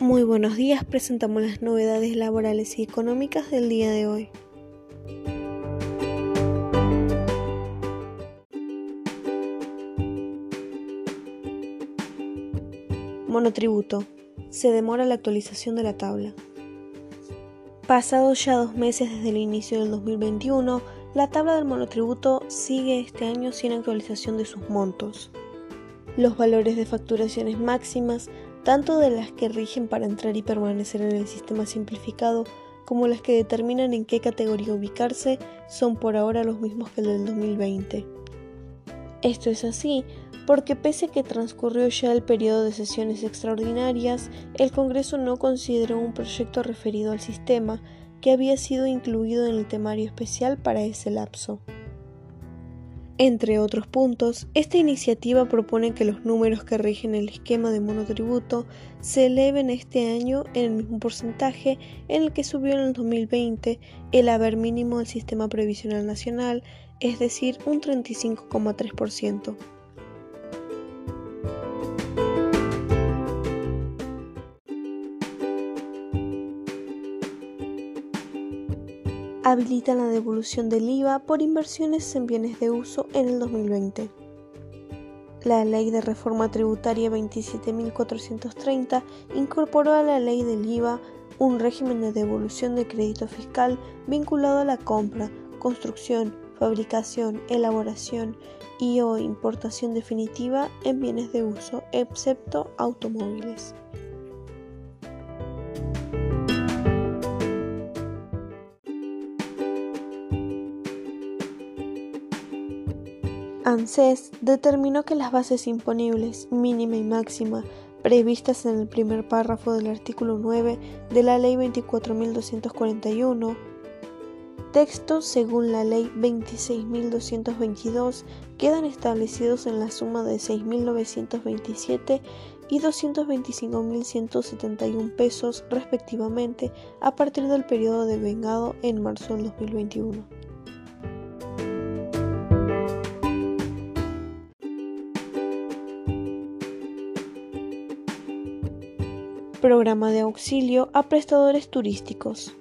Muy buenos días, presentamos las novedades laborales y económicas del día de hoy. Monotributo. Se demora la actualización de la tabla. Pasados ya dos meses desde el inicio del 2021, la tabla del monotributo sigue este año sin actualización de sus montos. Los valores de facturaciones máximas tanto de las que rigen para entrar y permanecer en el sistema simplificado como las que determinan en qué categoría ubicarse, son por ahora los mismos que el del 2020. Esto es así porque pese a que transcurrió ya el periodo de sesiones extraordinarias, el Congreso no consideró un proyecto referido al sistema que había sido incluido en el temario especial para ese lapso. Entre otros puntos, esta iniciativa propone que los números que rigen el esquema de monotributo se eleven este año en el mismo porcentaje en el que subió en el 2020 el haber mínimo del sistema previsional nacional, es decir, un 35,3%. Habilitan la devolución del IVA por inversiones en bienes de uso en el 2020. La Ley de Reforma Tributaria 27.430 incorporó a la Ley del IVA un régimen de devolución de crédito fiscal vinculado a la compra, construcción, fabricación, elaboración y o importación definitiva en bienes de uso, excepto automóviles. ANSES determinó que las bases imponibles mínima y máxima previstas en el primer párrafo del artículo 9 de la Ley 24.241, texto según la Ley 26.222, quedan establecidos en la suma de 6.927 y 225.171 pesos respectivamente a partir del periodo de vengado en marzo del 2021. Programa de auxilio a prestadores turísticos.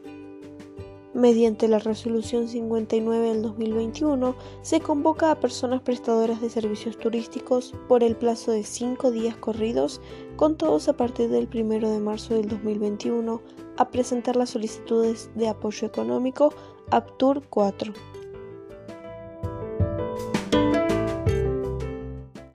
Mediante la resolución 59 del 2021, se convoca a personas prestadoras de servicios turísticos por el plazo de cinco días corridos, con todos a partir del 1 de marzo del 2021, a presentar las solicitudes de apoyo económico APTUR 4.